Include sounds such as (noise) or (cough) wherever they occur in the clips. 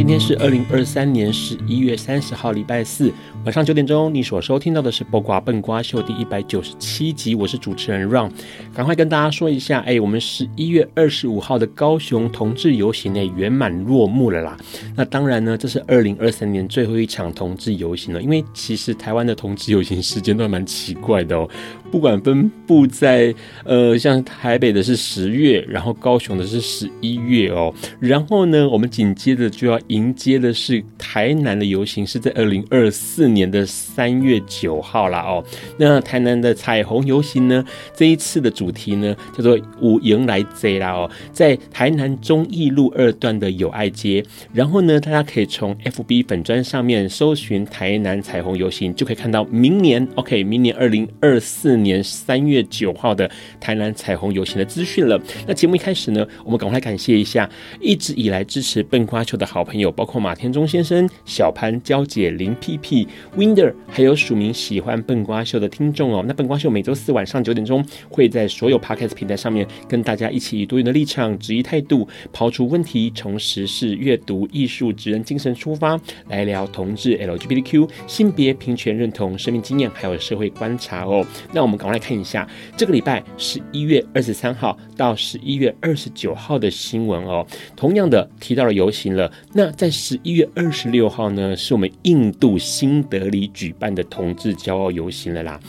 今天是二零二三年十一月三十号，礼拜四晚上九点钟。你所收听到的是《播瓜笨瓜秀》第一百九十七集，我是主持人 Ron。赶快跟大家说一下，哎，我们十一月二十五号的高雄同志游行呢圆满落幕了啦。那当然呢，这是二零二三年最后一场同志游行了。因为其实台湾的同志游行时间都还蛮奇怪的哦，不管分布在呃，像台北的是十月，然后高雄的是十一月哦。然后呢，我们紧接着就要迎接的是台南的游行，是在二零二四年的三月九号啦哦。那台南的彩虹游行呢，这一次的主题呢叫做“五迎来坐”啦哦，在台南忠义路二段的友爱街。然后呢，大家可以从 FB 粉专上面搜寻台南彩虹游行，就可以看到明年 OK，明年二零二四年三月九号的台南彩虹游行的资讯了。那节目一开始呢，我们赶快感谢一下一直以来支持笨瓜秀的好朋友，包括马天中先生、小潘、娇姐、林屁屁、Winder，还有署名喜欢笨瓜秀的听众哦。那笨瓜秀每周四晚上九点钟会在所有 Podcast 平台上面跟大家一起以多元的立场、质疑态度，抛出问题，从时事、阅读、艺术、职人精神出发，来聊同志、LGBTQ、性别平权认同、生命经验，还有社会观察哦。那我我们赶快来看一下这个礼拜十一月二十三号到十一月二十九号的新闻哦。同样的提到了游行了。那在十一月二十六号呢，是我们印度新德里举办的同志骄傲游行了啦。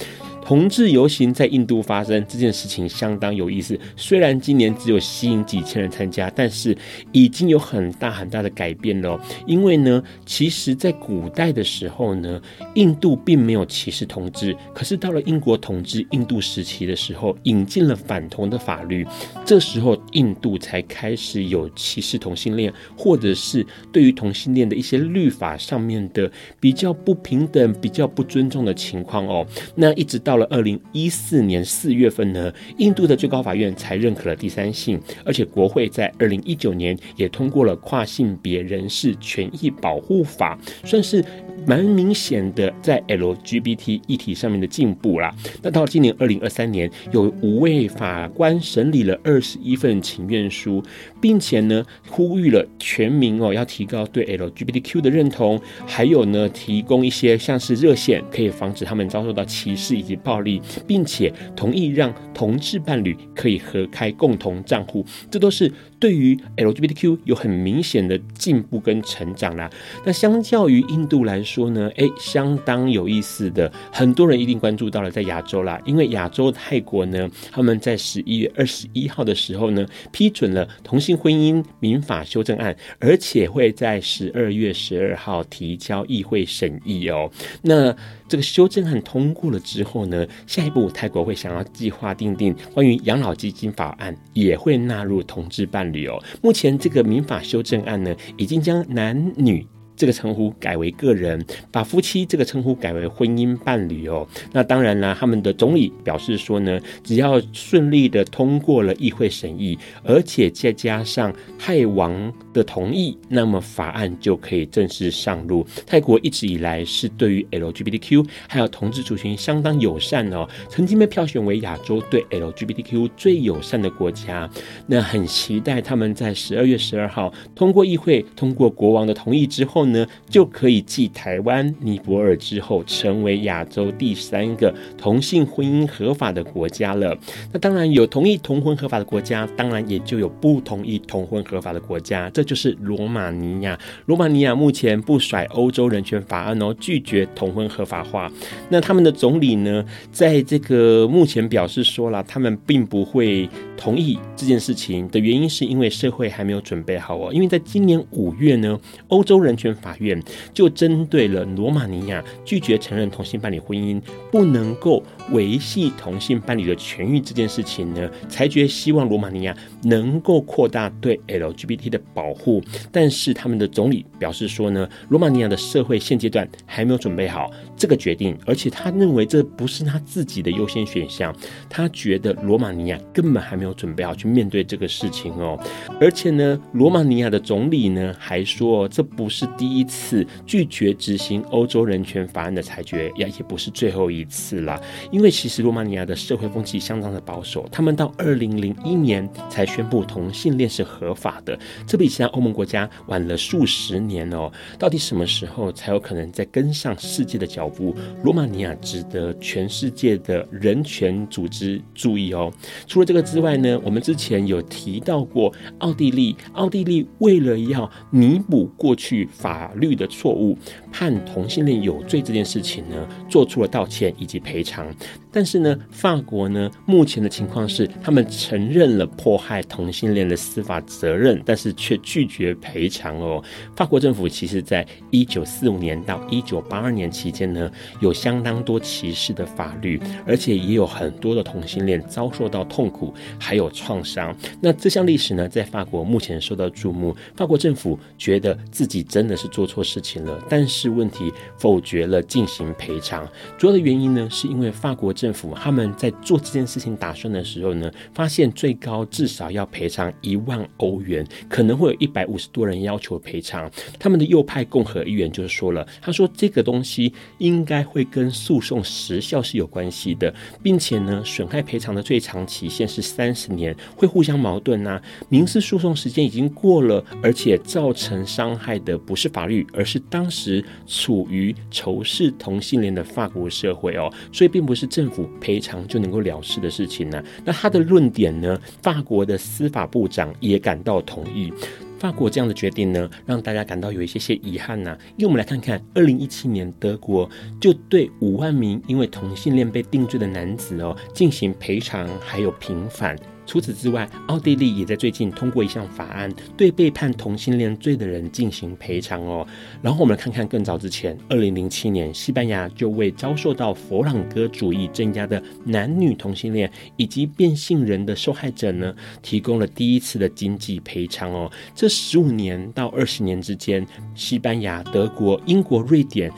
同志游行在印度发生这件事情相当有意思。虽然今年只有吸引几千人参加，但是已经有很大很大的改变了。因为呢，其实在古代的时候呢，印度并没有歧视同志。可是到了英国统治印度时期的时候，引进了反同的法律，这时候印度才开始有歧视同性恋，或者是对于同性恋的一些律法上面的比较不平等、比较不尊重的情况哦。那一直到。了二零一四年四月份呢，印度的最高法院才认可了第三性，而且国会在二零一九年也通过了跨性别人士权益保护法，算是蛮明显的在 LGBT 议题上面的进步啦。那到今年二零二三年，有五位法官审理了二十一份请愿书，并且呢呼吁了全民哦要提高对 LGBTQ 的认同，还有呢提供一些像是热线，可以防止他们遭受到歧视以及。暴暴力，并且同意让同志伴侣可以合开共同账户，这都是对于 LGBTQ 有很明显的进步跟成长啦。那相较于印度来说呢，哎，相当有意思的，很多人一定关注到了在亚洲啦，因为亚洲泰国呢，他们在十一月二十一号的时候呢，批准了同性婚姻民法修正案，而且会在十二月十二号提交议会审议哦。那这个修正案通过了之后呢，下一步泰国会想要计划订定关于养老基金法案，也会纳入同志伴侣哦。目前这个民法修正案呢，已经将男女这个称呼改为个人，把夫妻这个称呼改为婚姻伴侣哦。那当然啦，他们的总理表示说呢，只要顺利的通过了议会审议，而且再加上泰王。的同意，那么法案就可以正式上路。泰国一直以来是对于 LGBTQ 还有同志族群相当友善哦，曾经被票选为亚洲对 LGBTQ 最友善的国家。那很期待他们在十二月十二号通过议会、通过国王的同意之后呢，就可以继台湾、尼泊尔之后，成为亚洲第三个同性婚姻合法的国家了。那当然有同意同婚合法的国家，当然也就有不同意同婚合法的国家。这这就是罗马尼亚。罗马尼亚目前不甩欧洲人权法案哦，拒绝同婚合法化。那他们的总理呢，在这个目前表示说了，他们并不会同意这件事情的原因，是因为社会还没有准备好哦。因为在今年五月呢，欧洲人权法院就针对了罗马尼亚拒绝承认同性伴侣婚姻不能够维系同性伴侣的权益这件事情呢，裁决希望罗马尼亚能够扩大对 LGBT 的保保护，但是他们的总理表示说呢，罗马尼亚的社会现阶段还没有准备好这个决定，而且他认为这不是他自己的优先选项，他觉得罗马尼亚根本还没有准备好去面对这个事情哦，而且呢，罗马尼亚的总理呢还说，这不是第一次拒绝执行欧洲人权法案的裁决，也也不是最后一次啦，因为其实罗马尼亚的社会风气相当的保守，他们到二零零一年才宣布同性恋是合法的，这比其他欧盟国家晚了数十年哦。到底什么时候才有可能再跟上世界的脚步？罗马尼亚值得全世界的人权组织注意哦。除了这个之外呢，我们之前有提到过奥地利，奥地利为了要弥补过去法律的错误，判同性恋有罪这件事情呢，做出了道歉以及赔偿。但是呢，法国呢，目前的情况是，他们承认了迫害同性恋的司法责任，但是却拒绝赔偿哦。法国政府其实在一九四五年到一九八二年期间呢，有相当多歧视的法律，而且也有很多的同性恋遭受到痛苦还有创伤。那这项历史呢，在法国目前受到注目。法国政府觉得自己真的是做错事情了，但是问题否决了进行赔偿。主要的原因呢，是因为法国。政府他们在做这件事情打算的时候呢，发现最高至少要赔偿一万欧元，可能会一百五十多人要求赔偿。他们的右派共和议员就说了，他说这个东西应该会跟诉讼时效是有关系的，并且呢，损害赔偿的最长期限是三十年，会互相矛盾啊。民事诉讼时间已经过了，而且造成伤害的不是法律，而是当时处于仇视同性恋的法国社会哦，所以并不是政府。赔偿就能够了事的事情呢？那他的论点呢？法国的司法部长也感到同意。法国这样的决定呢，让大家感到有一些些遗憾呐。因为我们来看看，二零一七年德国就对五万名因为同性恋被定罪的男子哦进行赔偿，还有平反。除此之外，奥地利也在最近通过一项法案，对被判同性恋罪的人进行赔偿哦。然后我们来看看更早之前，二零零七年，西班牙就为遭受到佛朗哥主义镇压的男女同性恋以及变性人的受害者呢，提供了第一次的经济赔偿哦。这十五年到二十年之间，西班牙、德国、英国、瑞典。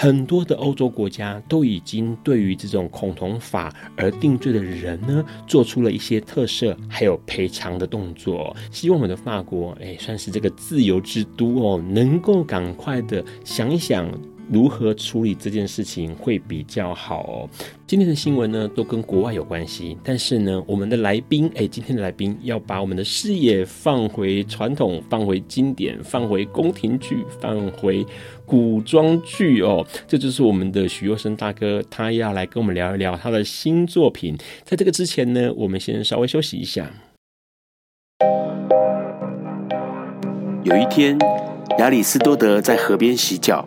很多的欧洲国家都已经对于这种恐同法而定罪的人呢，做出了一些特赦还有赔偿的动作。希望我们的法国，哎，算是这个自由之都哦，能够赶快的想一想。如何处理这件事情会比较好哦？今天的新闻呢，都跟国外有关系。但是呢，我们的来宾，哎，今天的来宾要把我们的视野放回传统，放回经典，放回宫廷剧，放回古装剧哦。这就是我们的许佑生大哥，他要来跟我们聊一聊他的新作品。在这个之前呢，我们先稍微休息一下。有一天，亚里斯多德在河边洗脚。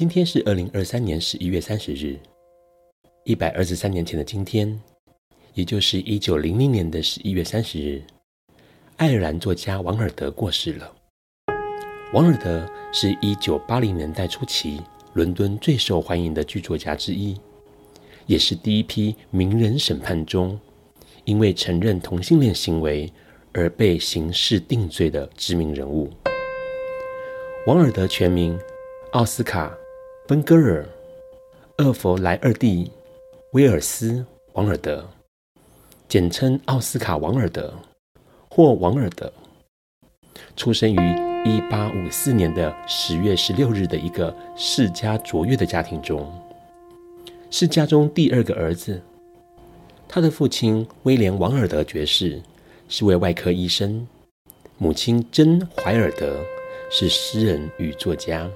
今天是二零二三年十一月三十日。一百二十三年前的今天，也就是一九零零年的十一月三十日，爱尔兰作家王尔德过世了。王尔德是一九八零年代初期伦敦最受欢迎的剧作家之一，也是第一批名人审判中因为承认同性恋行为而被刑事定罪的知名人物。王尔德全名奥斯卡·芬格尔·厄弗莱尔蒂·威尔斯·王尔德，简称奥斯卡·王尔德或王尔德，出生于一八五四年的十月十六日的一个世家卓越的家庭中，是家中第二个儿子。他的父亲威廉·王尔德爵士是位外科医生，母亲珍·怀尔德。是诗人与作家。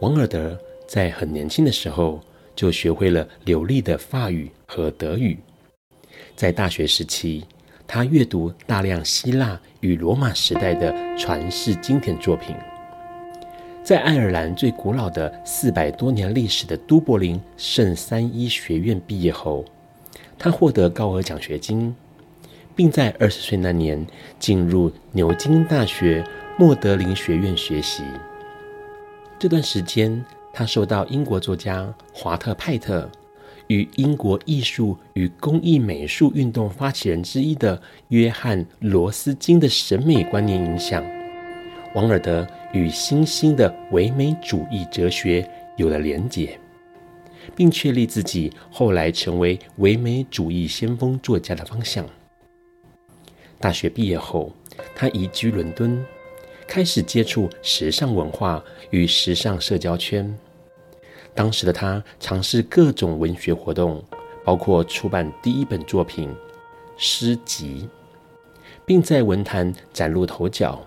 王尔德在很年轻的时候就学会了流利的法语和德语。在大学时期，他阅读大量希腊与罗马时代的传世经典作品。在爱尔兰最古老的四百多年历史的都柏林圣三一学院毕业后，他获得高额奖学金，并在二十岁那年进入牛津大学。莫德林学院学习。这段时间，他受到英国作家华特派特与英国艺术与工艺美术运动发起人之一的约翰罗斯金的审美观念影响。王尔德与新兴的唯美主义哲学有了连结，并确立自己后来成为唯美主义先锋作家的方向。大学毕业后，他移居伦敦。开始接触时尚文化与时尚社交圈。当时的他尝试各种文学活动，包括出版第一本作品《诗集》，并在文坛崭露头角。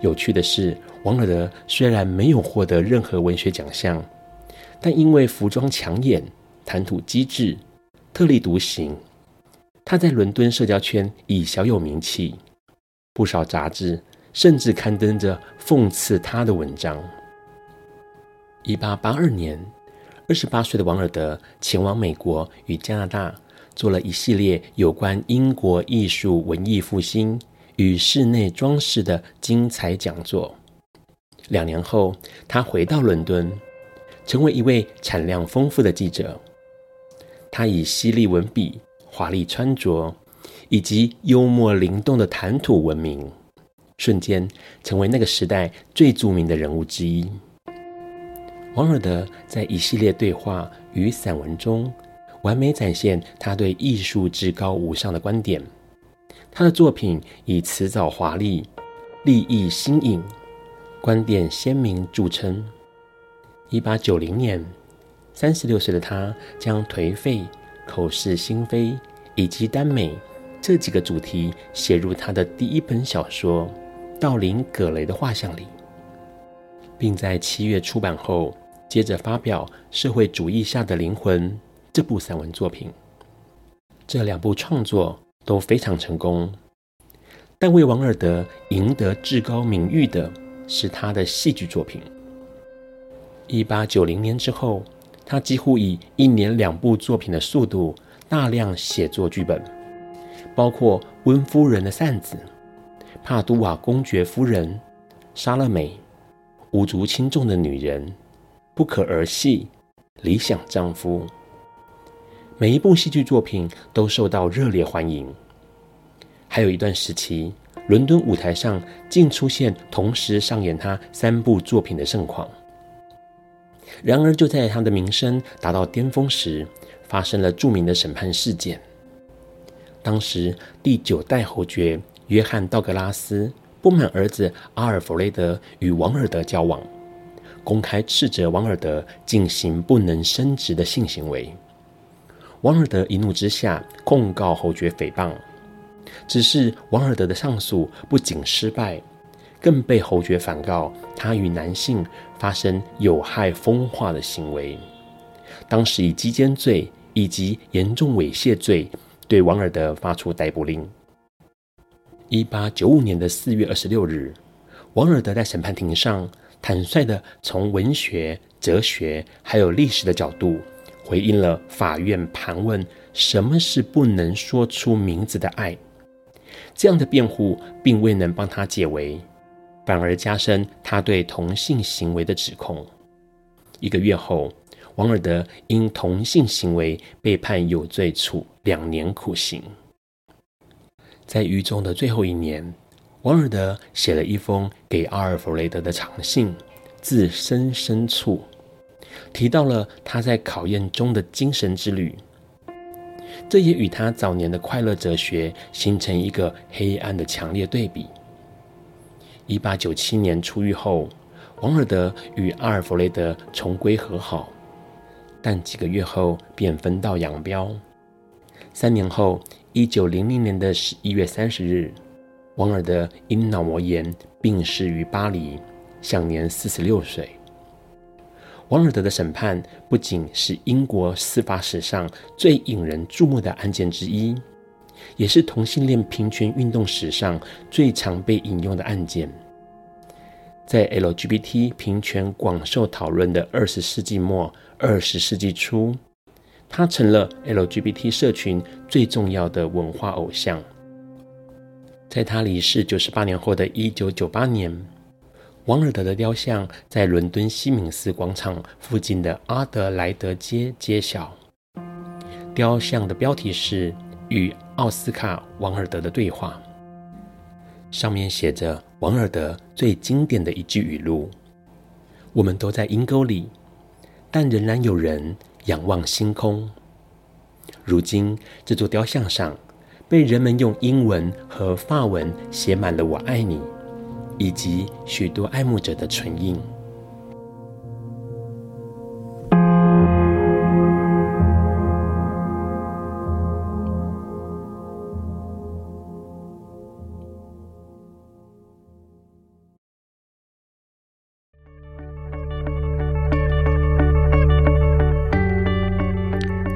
有趣的是，王尔德虽然没有获得任何文学奖项，但因为服装抢眼、谈吐机智、特立独行，他在伦敦社交圈已小有名气，不少杂志。甚至刊登着讽刺他的文章。一八八二年，二十八岁的王尔德前往美国与加拿大，做了一系列有关英国艺术文艺复兴与室内装饰的精彩讲座。两年后，他回到伦敦，成为一位产量丰富的记者。他以犀利文笔、华丽穿着以及幽默灵动的谈吐闻名。瞬间成为那个时代最著名的人物之一。王尔德在一系列对话与散文中，完美展现他对艺术至高无上的观点。他的作品以辞藻华丽、立意新颖、观点鲜明著称。一八九零年，三十六岁的他将颓废、口是心非以及耽美这几个主题写入他的第一本小说。道林·葛雷的画像里，并在七月出版后，接着发表《社会主义下的灵魂》这部散文作品。这两部创作都非常成功，但为王尔德赢得至高名誉的是他的戏剧作品。一八九零年之后，他几乎以一年两部作品的速度大量写作剧本，包括《温夫人的扇子》。帕都瓦公爵夫人、莎乐美、无足轻重的女人、不可儿戏、理想丈夫，每一部戏剧作品都受到热烈欢迎。还有一段时期，伦敦舞台上竟出现同时上演他三部作品的盛况。然而，就在他的名声达到巅峰时，发生了著名的审判事件。当时，第九代侯爵。约翰·道格拉斯不满儿子阿尔弗雷德与王尔德交往，公开斥责王尔德进行不能生殖的性行为。王尔德一怒之下控告侯爵诽谤，只是王尔德的上诉不仅失败，更被侯爵反告他与男性发生有害风化的行为，当时以鸡奸罪以及严重猥亵罪对王尔德发出逮捕令。一八九五年的四月二十六日，王尔德在审判庭上坦率地从文学、哲学还有历史的角度，回应了法院盘问什么是不能说出名字的爱。这样的辩护并未能帮他解围，反而加深他对同性行为的指控。一个月后，王尔德因同性行为被判有罪，处两年苦刑。在狱中的最后一年，王尔德写了一封给阿尔弗雷德的长信，字深深处，提到了他在考验中的精神之旅。这也与他早年的快乐哲学形成一个黑暗的强烈对比。一八九七年出狱后，王尔德与阿尔弗雷德重归和好，但几个月后便分道扬镳。三年后，一九零零年的十一月三十日，王尔德因脑膜炎病逝于巴黎，享年四十六岁。王尔德的审判不仅是英国司法史上最引人注目的案件之一，也是同性恋平权运动史上最常被引用的案件。在 LGBT 平权广受讨论的二十世纪末、二十世纪初，他成了 LGBT 社群最重要的文化偶像。在他离世九十八年后的一九九八年，王尔德的雕像在伦敦西敏寺广场附近的阿德莱德街揭晓。雕像的标题是《与奥斯卡·王尔德的对话》。上面写着王尔德最经典的一句语录：“我们都在阴沟里，但仍然有人仰望星空。”如今，这座雕像上被人们用英文和法文写满了“我爱你”，以及许多爱慕者的唇印。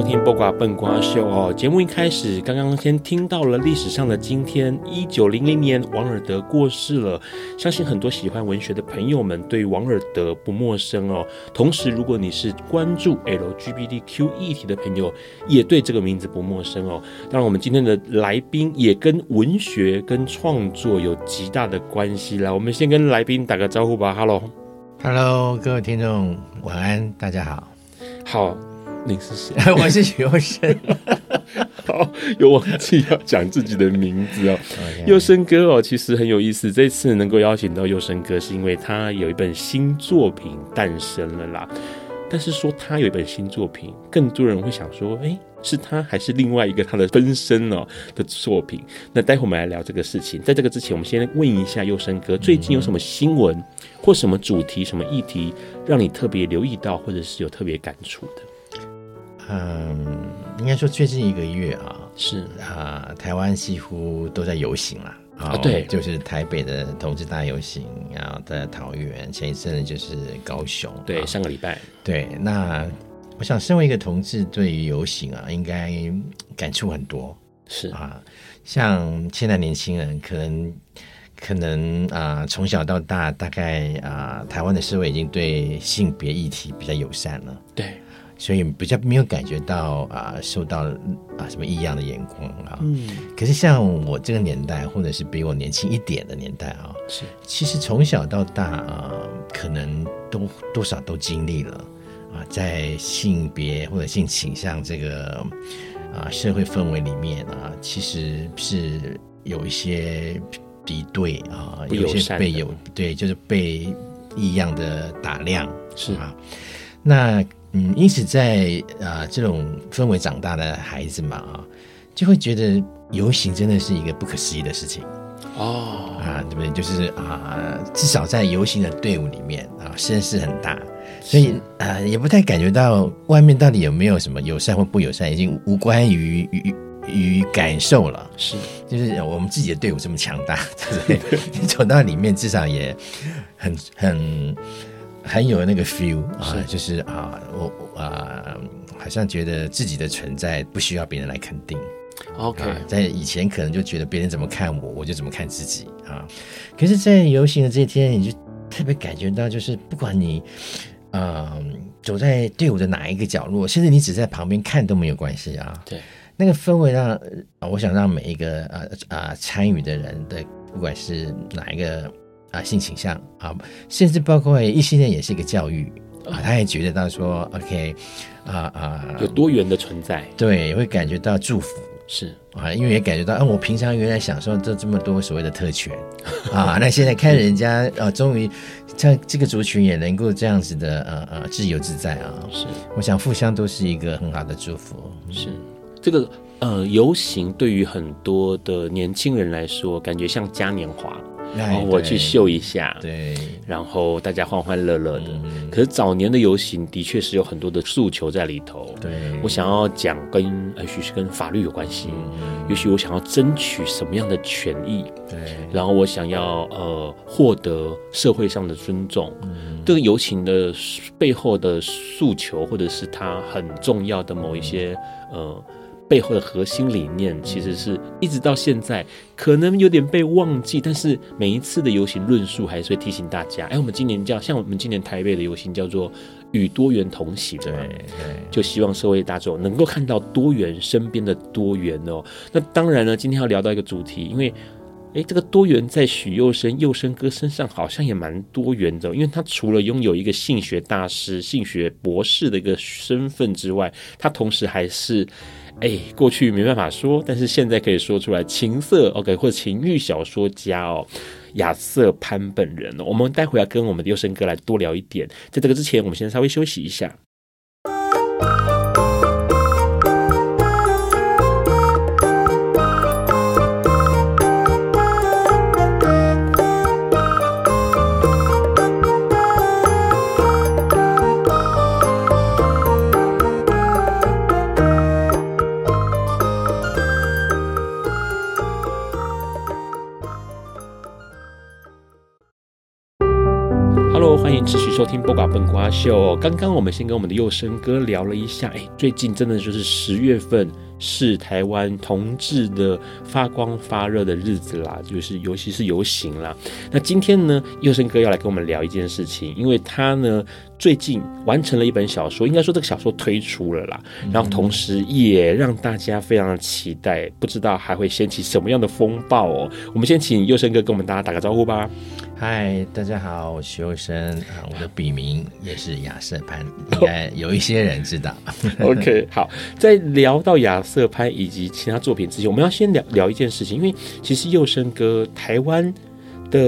收听《播瓜笨瓜秀》哦。节目一开始，刚刚先听到了历史上的今天，一九零零年，王尔德过世了。相信很多喜欢文学的朋友们对王尔德不陌生哦。同时，如果你是关注 LGBTQ 议题的朋友，也对这个名字不陌生哦。当然，我们今天的来宾也跟文学跟创作有极大的关系。来，我们先跟来宾打个招呼吧。Hello，Hello，各位听众，晚安，大家好。好。你是谁？(laughs) 我是佑生。(laughs) 好，有忘记要讲自己的名字哦。佑生哥哦，其实很有意思。这次能够邀请到佑生哥，是因为他有一本新作品诞生了啦。但是说他有一本新作品，更多人会想说，哎，是他还是另外一个他的分身哦的作品？那待会我们来聊这个事情。在这个之前，我们先问一下佑生哥，最近有什么新闻或什么主题、什么议题，让你特别留意到，或者是有特别感触的？嗯，应该说最近一个月啊，是。啊，台湾几乎都在游行了啊，对，就是台北的同志大游行，然后在桃园，前一阵子就是高雄，对，上个礼拜，对，那我想身为一个同志，对于游行啊，应该感触很多，是。啊，像现在年轻人可能可能啊，从小到大，大概啊，台湾的社会已经对性别议题比较友善了，对。所以比较没有感觉到啊，受到啊什么异样的眼光啊。嗯。可是像我这个年代，或者是比我年轻一点的年代啊，是其实从小到大啊，可能都多少都经历了啊，在性别或者性倾向这个啊社会氛围里面啊，其实是有一些敌对啊，有一些被有对，就是被异样的打量是啊，那。嗯，因此在啊、呃、这种氛围长大的孩子嘛啊，就会觉得游行真的是一个不可思议的事情哦啊，对不对？就是啊，至少在游行的队伍里面啊，声势很大，所以啊，也不太感觉到外面到底有没有什么友善或不友善，已经无关于于于感受了。是，就是我们自己的队伍这么强大，对不对？你 (laughs) 走到里面，至少也很很很有那个 feel 啊，就是啊，我啊，好像觉得自己的存在不需要别人来肯定。OK，在以前可能就觉得别人怎么看我，我就怎么看自己啊。可是，在游行的这一天，你就特别感觉到，就是不管你，嗯，走在队伍的哪一个角落，甚至你只在旁边看都没有关系啊。对，那个氛围让，我想让每一个啊啊参与的人的，不管是哪一个啊性倾向啊，甚至包括异性恋也是一个教育啊，他也觉得到说，OK，啊啊，有多元的存在，对，会感觉到祝福。是啊，因为也感觉到，啊，我平常原来享受这这么多所谓的特权 (laughs) 啊，那现在看人家啊，终于像这个族群也能够这样子的，呃呃，自由自在啊。是，我想互相都是一个很好的祝福。是，这个呃游行对于很多的年轻人来说，感觉像嘉年华。然后我去秀一下，对，然后大家欢欢乐乐的。嗯、可是早年的游行的确是有很多的诉求在里头。对，我想要讲跟也许是跟法律有关系，嗯、也许我想要争取什么样的权益，对，然后我想要呃获得社会上的尊重。嗯、这个游行的背后的诉求，或者是它很重要的某一些呃。背后的核心理念，其实是一直到现在可能有点被忘记，但是每一次的游行论述还是会提醒大家。哎，我们今年叫像我们今年台北的游行叫做“与多元同行”，对对，就希望社会大众能够看到多元身边的多元哦。那当然呢，今天要聊到一个主题，因为哎，这个多元在许佑生佑生哥身上好像也蛮多元的，因为他除了拥有一个性学大师、性学博士的一个身份之外，他同时还是。哎，过去没办法说，但是现在可以说出来。情色 OK，或者情欲小说家哦，亚瑟潘本人哦，我们待会要跟我们的优生哥来多聊一点。在这个之前，我们先稍微休息一下。收听《播瓜笨瓜秀》。刚刚我们先跟我们的佑生哥聊了一下，哎，最近真的就是十月份是台湾同志的发光发热的日子啦，就是尤其是游行啦。那今天呢，佑生哥要来跟我们聊一件事情，因为他呢最近完成了一本小说，应该说这个小说推出了啦，然后同时也让大家非常的期待，不知道还会掀起什么样的风暴哦。我们先请佑生哥跟我们大家打个招呼吧。嗨，大家好，我是佑生啊，我的笔名也是亚瑟潘，(laughs) 应该有一些人知道。(laughs) (laughs) OK，好，在聊到亚瑟潘以及其他作品之前，我们要先聊聊一件事情，因为其实佑生哥台湾的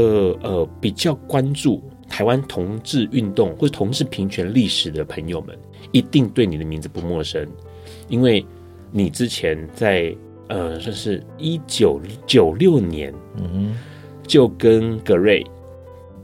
呃比较关注台湾同志运动或者同志平权历史的朋友们，一定对你的名字不陌生，因为你之前在呃算是一九九六年，嗯哼，就跟格瑞。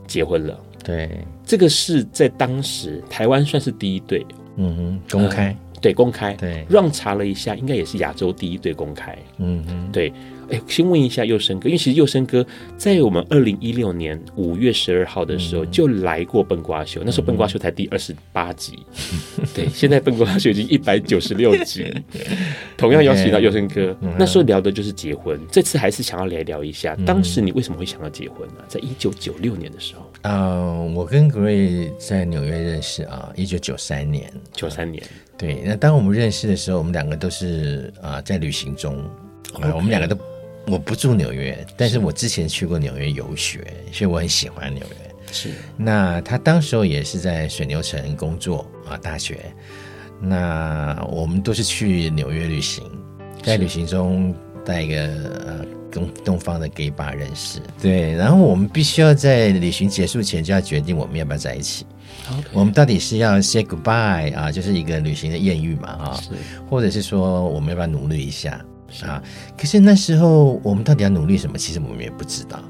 结婚了，对，这个是在当时台湾算是第一对，嗯哼，公开，呃、对，公开，对，让查了一下，应该也是亚洲第一对公开，嗯嗯，对。哎，先问一下佑生哥，因为其实佑生哥在我们二零一六年五月十二号的时候就来过笨瓜秀，嗯、那时候笨瓜秀才第二十八集，嗯、对，现在笨瓜秀已经一百九十六集，(laughs) 同样邀请到佑生哥，嗯、那时候聊的就是结婚，这次还是想要来聊一下，当时你为什么会想要结婚呢？在一九九六年的时候，嗯，我跟格瑞在纽约认识啊，一九九三年，九三年，对，那当我们认识的时候，我们两个都是啊在旅行中.我们两个都。我不住纽约，但是我之前去过纽约游学，所以我很喜欢纽约。是，那他当时候也是在水牛城工作啊，大学。那我们都是去纽约旅行，在旅行中带一个呃东东方的 gay bar 认识。对，然后我们必须要在旅行结束前就要决定我们要不要在一起。Okay. 我们到底是要 say goodbye 啊，就是一个旅行的艳遇嘛啊，是，或者是说我们要不要努力一下？啊。可是那时候我们到底要努力什么？其实我们也不知道。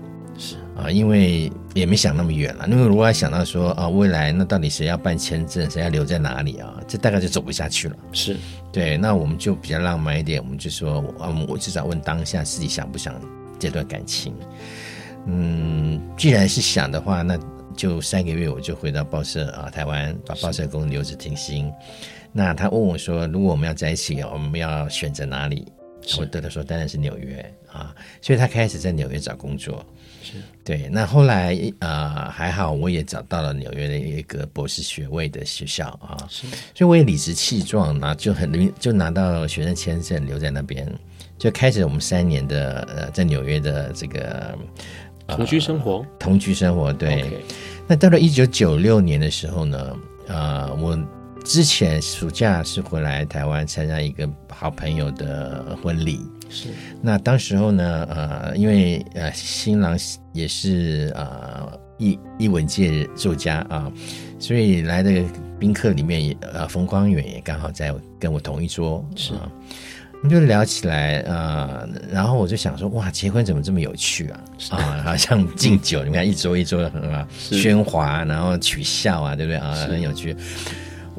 是啊，因为也没想那么远了。因为如果要想到说啊，未来那到底谁要办签证，谁要留在哪里啊？这大概就走不下去了。是对，那我们就比较浪漫一点，我们就说啊，我至少问当下自己想不想这段感情。嗯，既然是想的话，那就三个月我就回到报社啊，台湾把报社工留着停薪。那他问我说，如果我们要在一起，我们要选择哪里？我对他说，当然是纽约啊。所以他开始在纽约找工作。是对，那后来啊、呃，还好，我也找到了纽约的一个博士学位的学校啊，是，所以我也理直气壮，拿就很就拿到学生签证，留在那边，就开始我们三年的呃，在纽约的这个、呃、同居生活，同居生活。对，Okay. 那到了一九九六年的时候呢，呃，我之前暑假是回来台湾参加一个好朋友的婚礼。是，那当时候呢，呃，因为呃，新郎也是呃，一一文界作家啊，所以来的宾客里面也呃，冯光远也刚好在跟我同一桌，是啊，我们就聊起来啊，呃，然后我就想说，哇，结婚怎么这么有趣啊？是啊，好像敬酒，你看一桌一桌的很啊，(laughs) 喧哗，然后取笑啊，对不对啊？很有趣。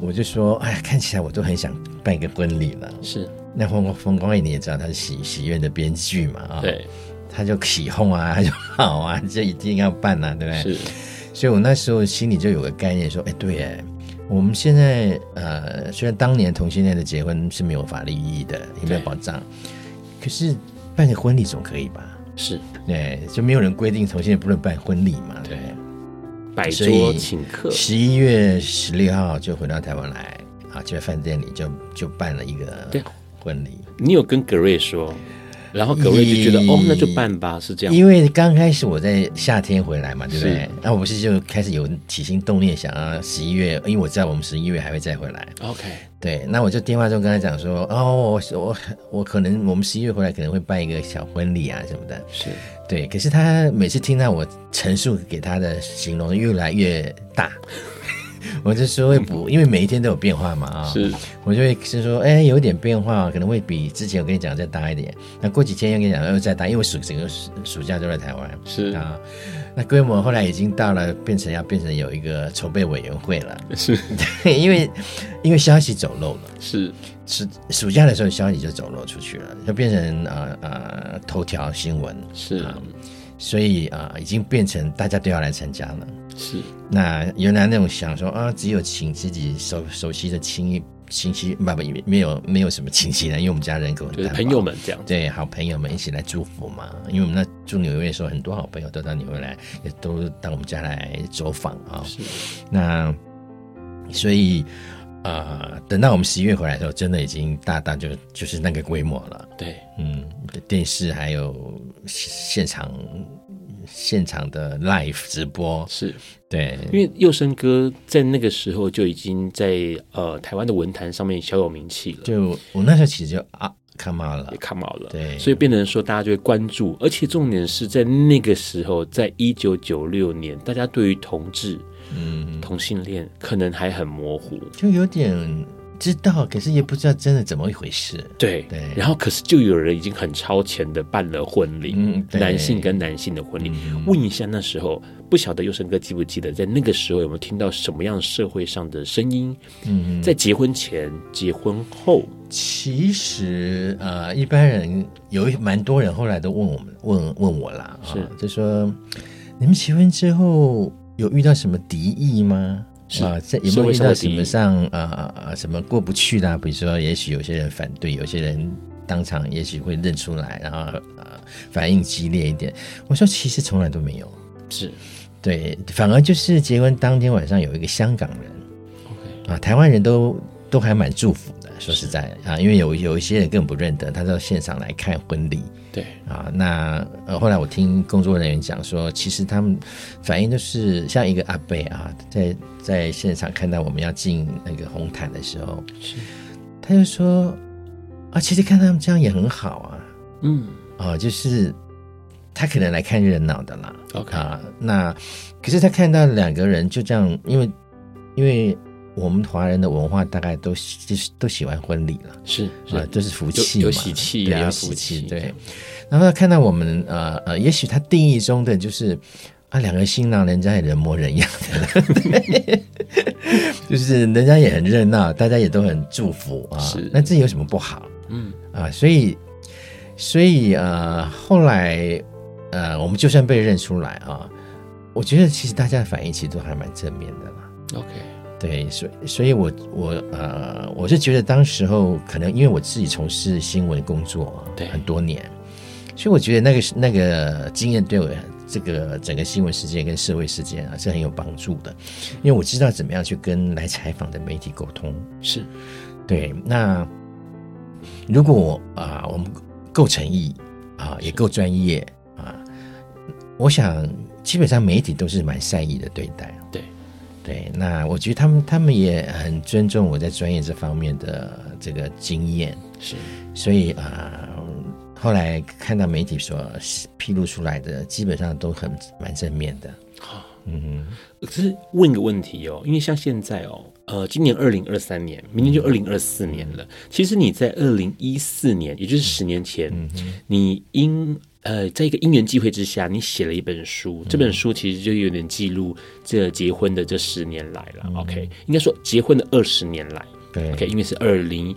我就说，哎呀，看起来我都很想办一个婚礼了。是。那冯冯光远你也知道他是喜喜宴的编剧嘛啊，对，他就起哄啊，他就好啊，这一定要办啊，对不对？是，所以我那时候心里就有个概念，说，哎，对，哎，我们现在呃，虽然当年同性恋的结婚是没有法律意义的，也没有保障，可是办个婚礼总可以吧？是，对，就没有人规定同性恋不能办婚礼嘛，对，摆桌请客，十一月十六号就回到台湾来啊，就在饭店里就就办了一个对。婚礼，你有跟格瑞说，然后格瑞就觉得哦，那就办吧，是这样。因为刚开始我在夏天回来嘛，对不对？那我不是就开始有起心动念，想要十一月，因为我知道我们十一月还会再回来。OK，对，那我就电话中跟他讲说，哦，我我我可能我们十一月回来可能会办一个小婚礼啊什么的。是对，可是他每次听到我陈述给他的形容越来越大。(laughs) 我就说会补，因为每一天都有变化嘛啊，是，我就会是说，哎，有一点变化，可能会比之前我跟你讲再大一点。那过几天又跟你讲又再大，因为暑整个暑暑假都在台湾，是。啊。那规模后来已经到了，变成要变成有一个筹备委员会了，是，对，(laughs) 因为因为消息走漏了，是。是暑假的时候消息就走漏出去了，就变成呃呃头条新闻。是。啊。所以啊、呃，已经变成大家都要来参加了。是，那原来那种想说啊，只有请自己熟熟悉的亲亲戚，不不，没有没有什么亲戚呢，因为我们家人口很大，朋友们这样，对，好朋友们一起来祝福嘛。因为我们那住纽约的时候，很多好朋友都到纽约来，也都到我们家来走访啊。是，那所以。啊、呃，等到我们十一月回来的时候，真的已经大大就就是那个规模了。对，嗯，电视还有现场现场的 live 直播。是。对，因为佑生哥在那个时候就已经在呃台湾的文坛上面小有名气了。就我那时候其实就啊 come out 了，也 come out 了，对，所以变成说大家就会关注，而且重点是在那个时候，在一九九六年，大家对于同志。嗯，同性恋可能还很模糊，就有点知道，可是也不知道真的怎么一回事。对对，然后可是就有人已经很超前的办了婚礼，嗯，男性跟男性的婚礼。嗯、问一下那时候，不晓得佑生哥记不记得，在那个时候有没有听到什么样社会上的声音？嗯，在结婚前、结婚后，其实呃，一般人有蛮多人后来都问我们，问问我啦，是、哦、就说你们结婚之后。有遇到什么敌意吗？是啊，这有没有遇到什么上啊啊什么过不去的啊？比如说，也许有些人反对，有些人当场也许会认出来，然后啊反应激烈一点。我说其实从来都没有，是对，反而就是结婚当天晚上有一个香港人啊，台湾人都都还蛮祝福的。说实在啊，因为有有一些人根本不认得，他到现场来看婚礼。对。啊，那呃，后来我听工作人员讲说，其实他们反应就是像一个阿贝啊，在在现场看到我们要进那个红毯的时候，是，他就说啊，其实看他们这样也很好啊，嗯，啊，就是他可能来看热闹的啦，OK。啊，那可是他看到两个人就这样，因为因为我们华人的文化大概都就是都喜欢婚礼了，是啊，都、呃、是福气嘛，有喜气，对，有福气，对。然后看到我们呃呃，也许他定义中的就是啊，两个新郎人家也人模人样的，(laughs) 就是人家也很热闹，大家也都很祝福啊。是，那这有什么不好？嗯啊，所以所以呃，后来呃，我们就算被认出来啊，我觉得其实大家的反应其实都还蛮正面的啦。OK，对，所以所以我我呃，我是觉得当时候可能因为我自己从事新闻工作对很多年，所以我觉得那个那个经验对我这个整个新闻事件跟社会事件啊是很有帮助的，因为我知道怎么样去跟来采访的媒体沟通。是，对，那。如果啊，我们够诚意啊，也够专业啊，我想基本上媒体都是蛮善意的对待。对，对，那我觉得他们他们也很尊重我在专业这方面的这个经验。是，所以啊，后来看到媒体所披露出来的，基本上都很蛮正面的。好，嗯，可是问个问题哦，因为像现在哦。呃，今年二零二三年，明年就二零二四年了。其实你在二零一四年，也就是十年前，你因呃，在一个因缘际会之下，你写了一本书。这本书其实就有点记录这结婚的这十年来了。OK，应该说结婚的二十年来。对，OK，因为是二零。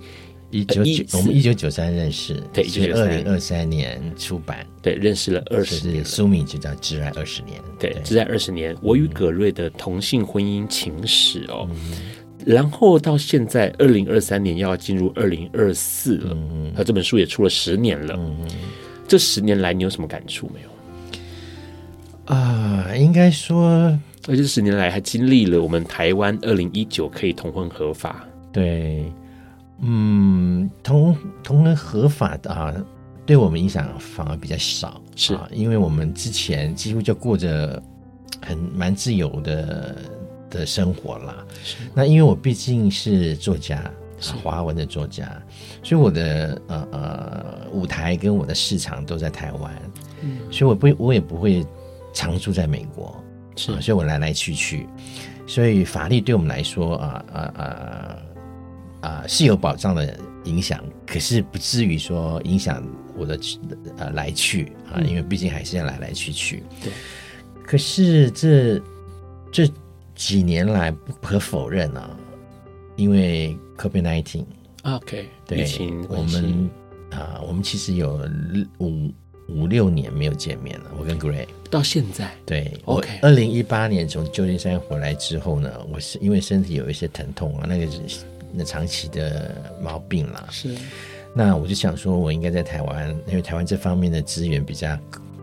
一九九，我们一九九三认识，对，是二零二三年出版，对，认识了二十年，书名就叫《挚爱二十年》，对，《挚爱二十年》，我与葛瑞的同性婚姻情史哦，然后到现在二零二三年要进入二零二四了，他这本书也出了十年了，这十年来你有什么感触没有？啊，应该说，而且这十年来还经历了我们台湾二零一九可以同婚合法，对。嗯，同同人合法的啊，对我们影响反而比较少，是啊，因为我们之前几乎就过着很蛮自由的的生活啦。那因为我毕竟是作家，是华文的作家，所以我的呃呃舞台跟我的市场都在台湾，嗯，所以我不我也不会常住在美国，是，啊，所以我来来去去，所以法律对我们来说啊啊啊。啊是有保障的影响，可是不至于说影响我的呃来去啊，因为毕竟还是要来来去去。对，可是这这几年来不可否认啊，因为 COVID-19，OK，对，疫情我们啊、呃，我们其实有五五六年没有见面了。我跟 Gray 到现在，对，OK，二零一八年从旧金山回来之后呢，我是因为身体有一些疼痛啊，那个是。那长期的毛病啦，是。那我就想说，我应该在台湾，因为台湾这方面的资源比较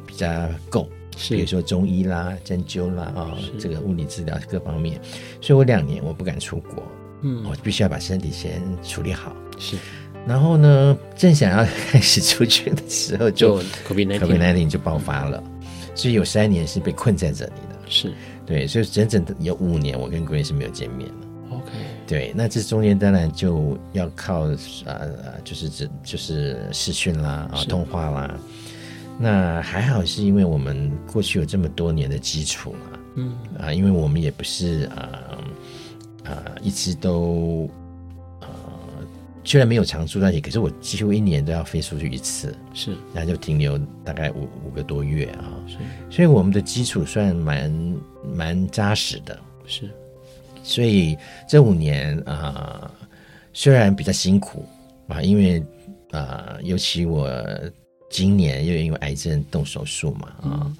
比较够，是。比如说中医啦、针灸啦啊、哦，这个物理治疗各方面，所以我两年我不敢出国，嗯，我必须要把身体先处理好。是。然后呢，(laughs) 正想要开始出去的时候就，就 COVID-19 就爆发了，所以有三年是被困在这里的。是。对，所以整整的有五年，我跟 Grace 是没有见面的。OK，对，那这中间当然就要靠呃，就是这就是视讯啦，啊，通话啦。那还好是因为我们过去有这么多年的基础嘛，嗯啊，因为我们也不是啊啊一直都呃，虽然没有常住在一起，可是我几乎一年都要飞出去一次，是，然后就停留大概五五个多月啊，是，所以我们的基础算蛮蛮扎实的，是。所以这五年啊、呃，虽然比较辛苦啊，因为啊、呃，尤其我今年又因为癌症动手术嘛啊，嗯、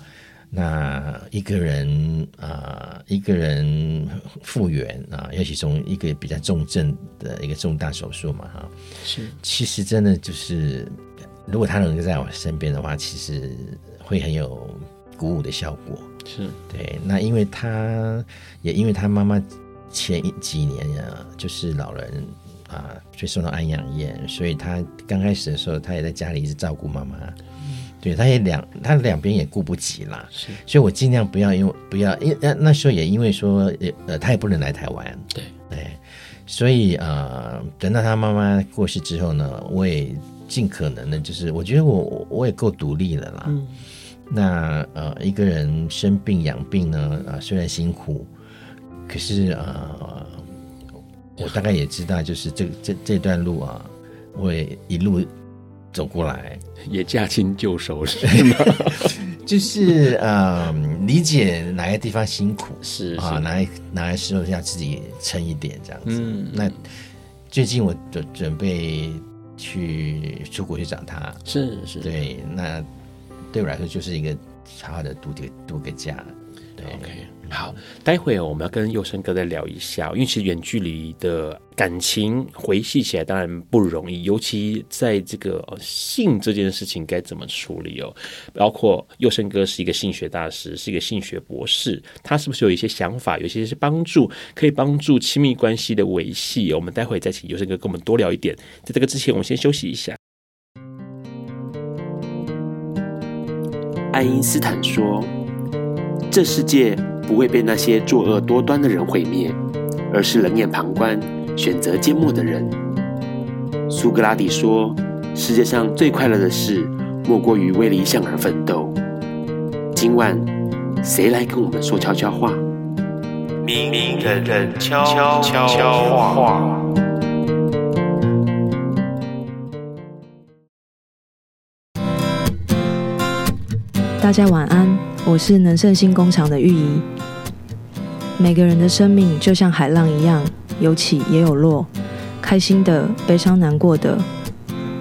那一个人啊、呃，一个人复原啊，尤其从一个比较重症的一个重大手术嘛哈，是，其实真的就是，如果他能够在我身边的话，其实会很有鼓舞的效果。是对，那因为他也因为他妈妈。前几年呀，就是老人啊，就送到安养院，所以他刚开始的时候，他也在家里一直照顾妈妈。嗯、对，他也两，他两边也顾不及啦。是，所以我尽量不要，因为不要，因那那时候也因为说，呃，他也不能来台湾。对，对，所以呃，等到他妈妈过世之后呢，我也尽可能的，就是我觉得我我也够独立了啦。嗯、那呃，一个人生病养病呢，啊、呃，虽然辛苦。可是啊、呃，我大概也知道，就是这这这段路啊，我也一路走过来，也驾轻就熟是吗？(laughs) 就是呃，理解哪个地方辛苦是，是啊，哪哪个时候要自己撑一点这样子。嗯，那最近我准准备去出国去找他，是是，对，那对我来说就是一个好好的度个度个假。对，OK。好，待会我们要跟佑生哥再聊一下，因为其实远距离的感情维系起来当然不容易，尤其在这个性这件事情该怎么处理哦。包括佑生哥是一个性学大师，是一个性学博士，他是不是有一些想法，有些是帮助，可以帮助亲密关系的维系？我们待会再请佑生哥跟我们多聊一点。在这个之前，我们先休息一下。爱因斯坦说：“这世界。”不会被那些作恶多端的人毁灭，而是冷眼旁观、选择缄默的人。苏格拉底说：“世界上最快乐的事，莫过于为理想而奋斗。”今晚，谁来跟我们说悄悄话？明人人悄悄话。大家晚安，我是能盛新工厂的玉怡。每个人的生命就像海浪一样，有起也有落，开心的、悲伤难过的。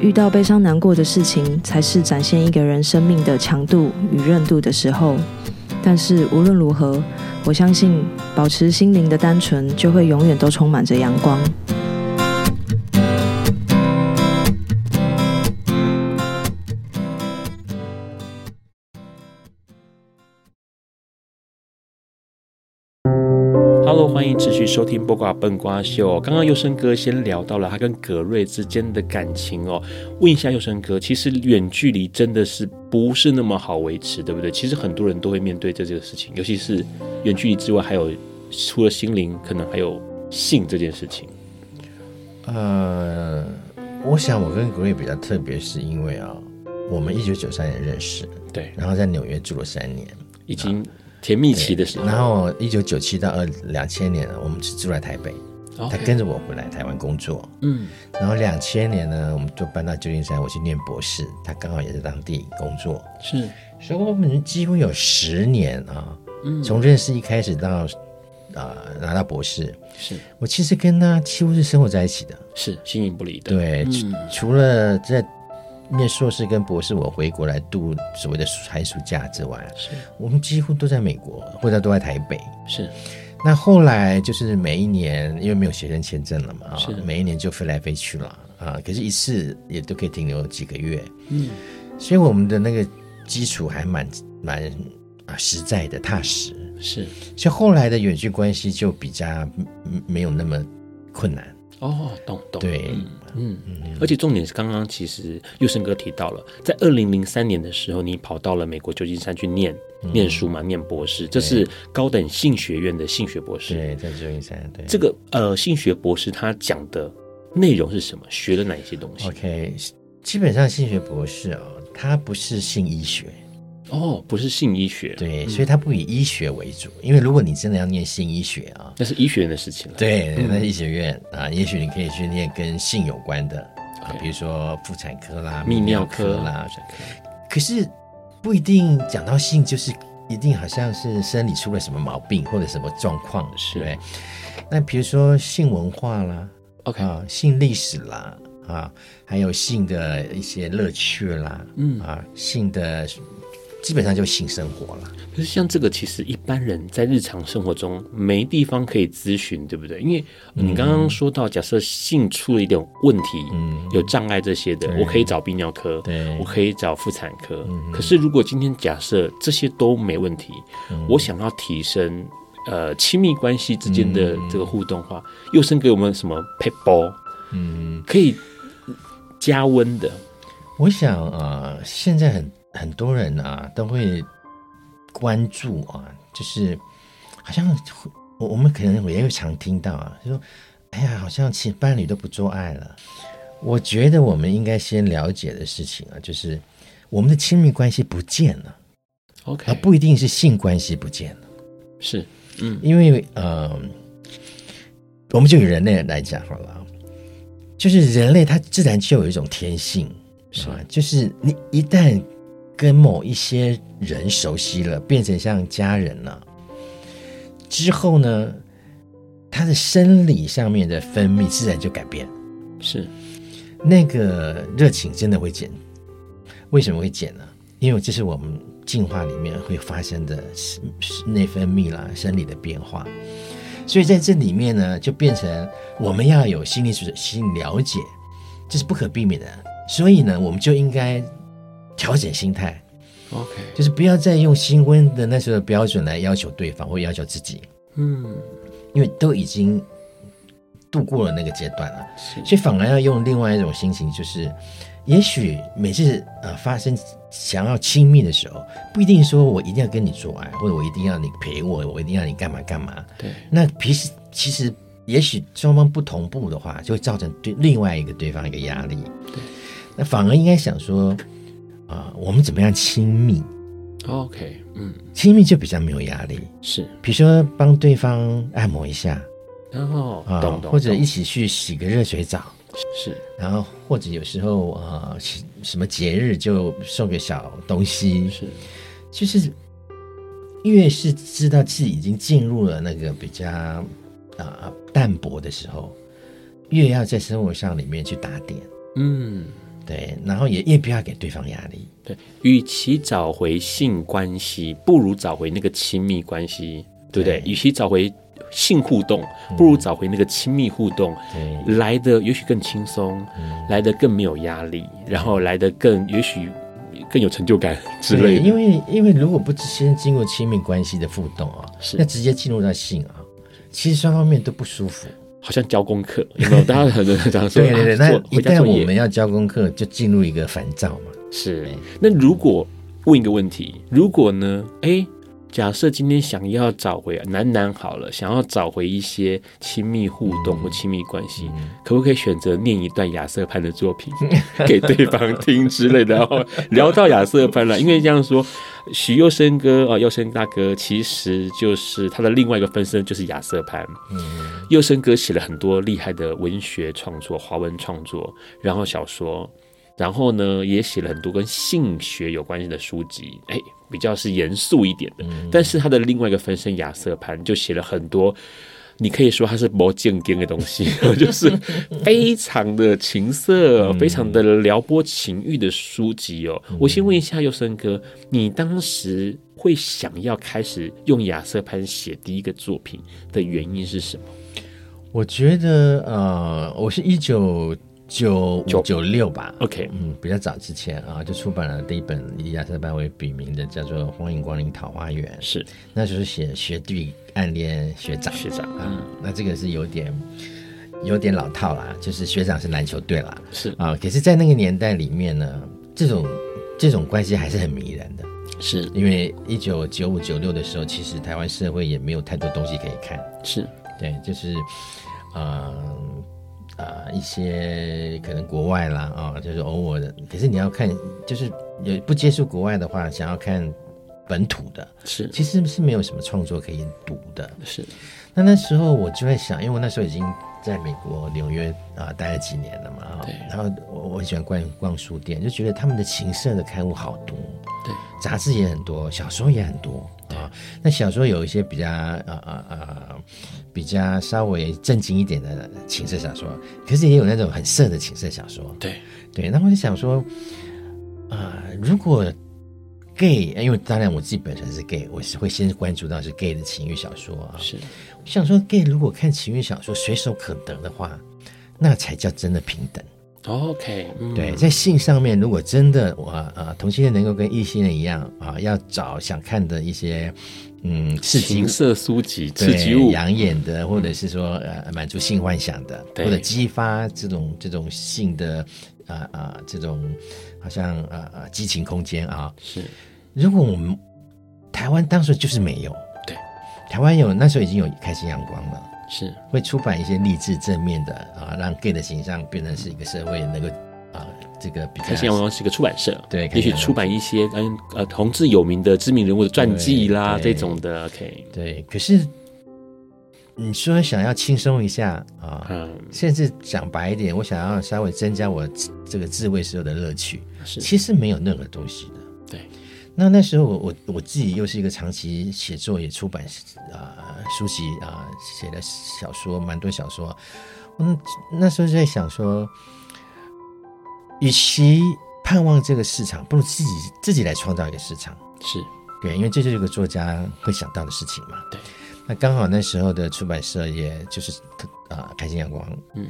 遇到悲伤难过的事情，才是展现一个人生命的强度与韧度的时候。但是无论如何，我相信保持心灵的单纯，就会永远都充满着阳光。迎持续收听《播瓜笨瓜秀》。刚刚佑生哥先聊到了他跟葛瑞之间的感情哦。问一下佑生哥，其实远距离真的是不是那么好维持，对不对？其实很多人都会面对这这个事情，尤其是远距离之外，还有除了心灵，可能还有性这件事情。呃，我想我跟葛瑞比较特别，是因为啊，我们一九九三年认识，对，然后在纽约住了三年，已经。甜蜜期的时候，然后一九九七到二两千年，我们是住在台北。他跟着我回来台湾工作，嗯，然后两千年呢，我们就搬到旧金山，我去念博士，他刚好也在当地工作，是，所以我们几乎有十年啊，嗯，从认识一开始到啊、呃、拿到博士，是。我其实跟他几乎是生活在一起的，是形影不离的，对，嗯、除了在。念硕士跟博士，我回国来度所谓的寒暑假之外，是我们几乎都在美国，或者都在台北。是，那后来就是每一年，因为没有学生签证了嘛，是每一年就飞来飞去了啊。可是，一次也都可以停留几个月。嗯，所以我们的那个基础还蛮蛮啊实在的、踏实。是，所以后来的远距关系就比较没有那么困难。哦，懂懂，对。嗯嗯嗯，而且重点是，刚刚其实佑生哥提到了，在二零零三年的时候，你跑到了美国旧金山去念、嗯、念书嘛，念博士，这是高等性学院的性学博士。对，在旧金山。对，这个呃，性学博士他讲的内容是什么？学了哪一些东西？OK，基本上性学博士哦，他不是性医学。哦，不是性医学，对，所以它不以医学为主，嗯、因为如果你真的要念性医学啊，那是医学院的事情了。对，那是医学院、嗯、啊，也许你可以去念跟性有关的啊，比如说妇产科啦、泌尿科啦。可是不一定讲到性就是一定好像是生理出了什么毛病或者什么状况，是对。那比如说性文化啦，OK 啊，性历史啦啊，还有性的一些乐趣啦，嗯啊，性的。基本上就性生活了。可是像这个，其实一般人在日常生活中没地方可以咨询，对不对？因为你刚刚说到，假设性出了一点问题，嗯，有障碍这些的，我可以找泌尿科，对，我可以找妇产科。可是如果今天假设这些都没问题，我想要提升呃亲密关系之间的这个互动的话，佑升给我们什么撇步？嗯，可以加温的。我想啊，现在很。很多人啊都会关注啊，就是好像我我们可能也会常听到啊，就说哎呀，好像其伴侣都不做爱了。我觉得我们应该先了解的事情啊，就是我们的亲密关系不见了，OK，而不一定是性关系不见了，是，嗯，因为呃，我们就以人类来讲好了，就是人类他自然就有一种天性，是吧？就是你一旦跟某一些人熟悉了，变成像家人了之后呢，他的生理上面的分泌自然就改变，是那个热情真的会减。为什么会减呢？因为这是我们进化里面会发生的内分泌啦、生理的变化。所以在这里面呢，就变成我们要有心理素质、心理了解，这是不可避免的。所以呢，我们就应该调整心态，OK，就是不要再用新婚的那时候的标准来要求对方或要求自己，嗯，因为都已经度过了那个阶段了，所以反而要用另外一种心情，就是。也许每次呃发生想要亲密的时候，不一定说我一定要跟你做爱，或者我一定要你陪我，我一定要你干嘛干嘛。对，那平时其实也许双方不同步的话，就会造成对另外一个对方一个压力。对，那反而应该想说啊、呃，我们怎么样亲密？OK，嗯，亲密就比较没有压力。是，比如说帮对方按摩一下，然后啊，或者一起去洗个热水澡。是，然后或者有时候啊、呃，什么节日就送个小东西，是，就是越是知道自己已经进入了那个比较啊、呃、淡薄的时候，越要在生活上里面去打点，嗯，对，然后也也不要给对方压力，对，与其找回性关系，不如找回那个亲密关系，对不对？对，与其找回。性互动不如找回那个亲密互动，嗯、来的也许更轻松，嗯、来的更没有压力，然后来的更也许更有成就感之类的。因为因为如果不先经过亲密关系的互动啊，是。那直接进入到性啊，其实双方面都不舒服，好像交功课，有没有？(laughs) 大家很多人讲说，对对对，啊、那一旦我们要交功课，就进入一个烦躁嘛。是，那如果问一个问题，如果呢？哎。假设今天想要找回男男好了，想要找回一些亲密互动或亲密关系，嗯、可不可以选择念一段亚瑟潘的作品 (laughs) 给对方听之类的？然后聊到亚瑟潘了，因为这样说，许佑生哥啊，佑生大哥其实就是他的另外一个分身，就是亚瑟潘。嗯，佑生哥写了很多厉害的文学创作、华文创作，然后小说，然后呢也写了很多跟性学有关系的书籍。哎。比较是严肃一点的，但是他的另外一个分身亚瑟潘就写了很多，你可以说他是魔镜经的东西，(laughs) 就是非常的情色、非常的撩拨情欲的书籍哦。我先问一下佑生哥，你当时会想要开始用亚瑟潘写第一个作品的原因是什么？我觉得呃，我是一九。九五九六吧，OK，嗯，比较早之前啊，就出版了第一本以亚瑟班为笔名的，叫做《欢迎光临桃花源》。是，那就是写学弟暗恋学长，学长啊，嗯，那这个是有点有点老套啦，就是学长是篮球队啦，是。啊，可是，在那个年代里面呢，这种这种关系还是很迷人的，是。因为一九九五九六的时候，其实台湾社会也没有太多东西可以看，是。对，就是嗯。啊、呃，一些可能国外啦，啊、哦，就是偶尔的。可是你要看，就是有不接触国外的话，想要看本土的，是其实是没有什么创作可以读的。是，那那时候我就在想，因为我那时候已经在美国纽约啊、呃、待了几年了嘛，对。然后我我很喜欢逛逛书店，就觉得他们的情色的刊物好多，对，杂志也很多，小说也很多。啊，那小说有一些比较啊啊啊，比较稍微正经一点的情色小说，可是也有那种很色的情色小说。对对，那我就想说，啊、呃，如果 gay，因为当然我自己本身是 gay，我是会先关注到是 gay 的情欲小说啊。是，我想说 gay 如果看情欲小说随手可得的话，那才叫真的平等。OK，嗯，对，在性上面，如果真的我啊同性恋能够跟异性恋一样啊，要找想看的一些嗯刺激色书籍、刺激物、养眼的，或者是说呃满足性幻想的，对。或者激发这种这种性的啊啊这种好像啊啊激情空间啊，是。如果我们台湾当时就是没有，对，台湾有那时候已经有开心阳光了。是会出版一些励志正面的啊，让 gay 的形象变成是一个社会能够啊，这个比较。开心阳光是一个出版社，对，也许出版一些嗯呃同志有名的知名人物的传记啦这种的。OK，对。可是你说想要轻松一下啊，嗯，甚至讲白一点，我想要稍微增加我这个自慰时候的乐趣，是其实没有任何东西的。对，那那时候我我我自己又是一个长期写作也出版啊、呃、书籍啊、呃、写的小说蛮多小说，嗯，那时候就在想说，与其盼望这个市场，不如自己自己来创造一个市场。是对，因为这就是一个作家会想到的事情嘛。对，那刚好那时候的出版社也就是啊、呃、开心阳光，嗯。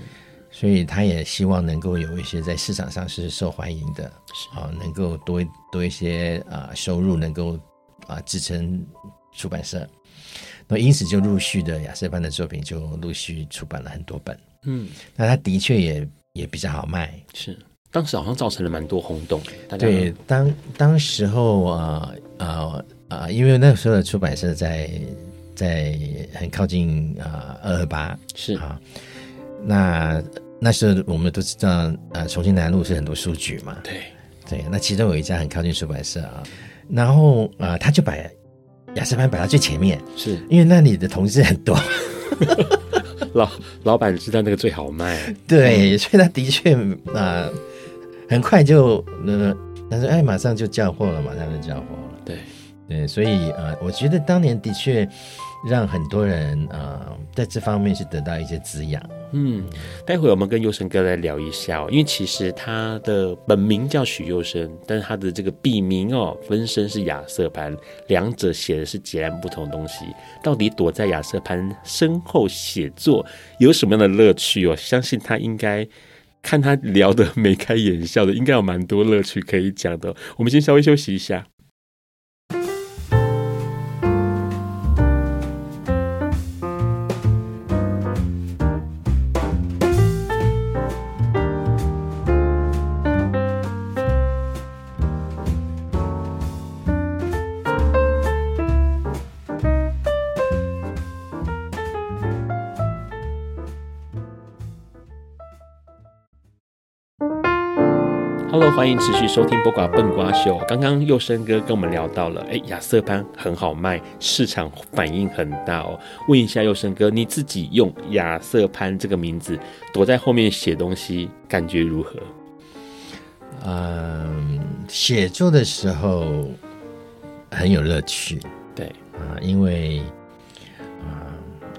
所以他也希望能够有一些在市场上是受欢迎的，啊，能够多多一些啊收入，能够啊支撑出版社。那因此就陆续的亚瑟班的作品就陆续出版了很多本。嗯，那他的确也也比较好卖。是，当时好像造成了蛮多轰动。对，当当时候啊啊啊，因为那个时候的出版社在在很靠近啊二二八，是啊。那那时候我们都知道，呃，重庆南路是很多书局嘛。对。对，那其中有一家很靠近出版社啊，然后啊、呃，他就把亚瑟潘摆到最前面，是。因为那里的同事很多，(laughs) 老老板知道那个最好卖，对，所以他的确啊、呃，很快就呃，他说哎，马上就叫货了，马上就叫货了。对对，所以呃，我觉得当年的确。让很多人啊、在这方面是得到一些滋养。嗯，待会我们跟佑生哥来聊一下哦，因为其实他的本名叫许佑生，但是他的这个笔名哦，分身是亚瑟潘，两者写的是截然不同的东西。到底躲在亚瑟潘身后写作有什么样的乐趣哦？相信他应该看他聊得眉开眼笑的，应该有蛮多乐趣可以讲的。我们先稍微休息一下。欢迎持续收听《播瓜笨瓜秀》。刚刚佑生哥跟我们聊到了，哎，亚瑟潘很好卖，市场反应很大哦。问一下佑生哥，你自己用亚瑟潘这个名字躲在后面写东西，感觉如何？嗯，写作的时候很有乐趣。对啊，因为啊，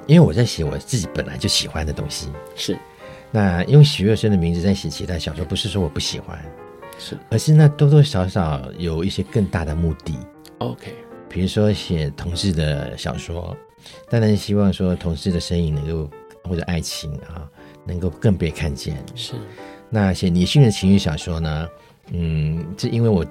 因为我在写我自己本来就喜欢的东西。是。那用许月生的名字在写其他小说，不是说我不喜欢，是，而是那多多少少有一些更大的目的。OK，比如说写同志的小说，当然希望说同志的身影能够或者爱情啊，能够更被看见。是，那写女性的情欲小说呢？嗯，这因为我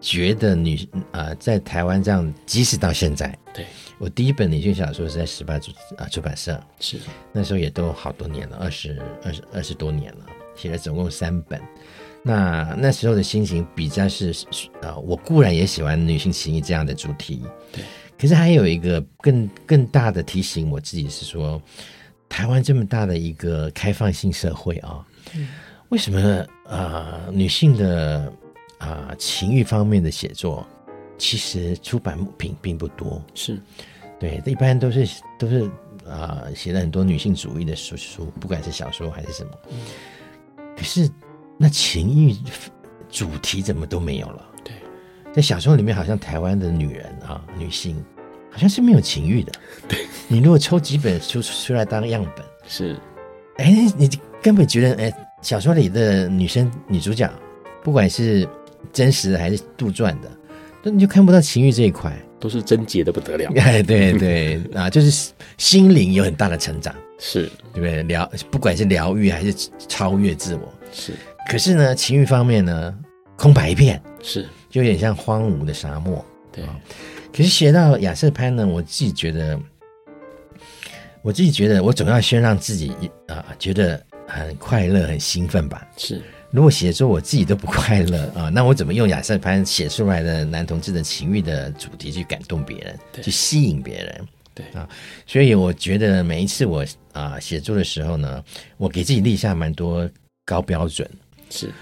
觉得女啊、呃，在台湾这样，即使到现在，对。我第一本女性小说是在十八出啊出版社，是那时候也都好多年了，二十二十二十多年了，写了总共三本。那那时候的心情比较是啊，我固然也喜欢女性情谊这样的主题，对，可是还有一个更更大的提醒，我自己是说，台湾这么大的一个开放性社会啊，嗯、为什么啊、呃、女性的啊、呃、情欲方面的写作，其实出版品并不多，是。对，一般都是都是啊，写了很多女性主义的书书，不管是小说还是什么。嗯、可是那情欲主题怎么都没有了？对，在小说里面，好像台湾的女人啊，女性好像是没有情欲的。(laughs) 对，你如果抽几本书出来当样本，是，哎，你根本觉得，哎，小说里的女生女主角，不管是真实的还是杜撰的，那你就看不到情欲这一块。都是贞洁的不得了，(laughs) 哎，对对 (laughs) 啊，就是心灵有很大的成长，是对不对？疗，不管是疗愈还是超越自我，是。可是呢，情欲方面呢，空白一片，是，就有点像荒芜的沙漠。对，可是写到亚瑟潘呢，我自己觉得，我自己觉得，我总要先让自己啊觉得很快乐、很兴奋吧。是。如果写作我自己都不快乐啊，那我怎么用亚瑟潘写出来的男同志的情欲的主题去感动别人，去吸引别人？对啊，所以我觉得每一次我啊写作的时候呢，我给自己立下蛮多高标准。是，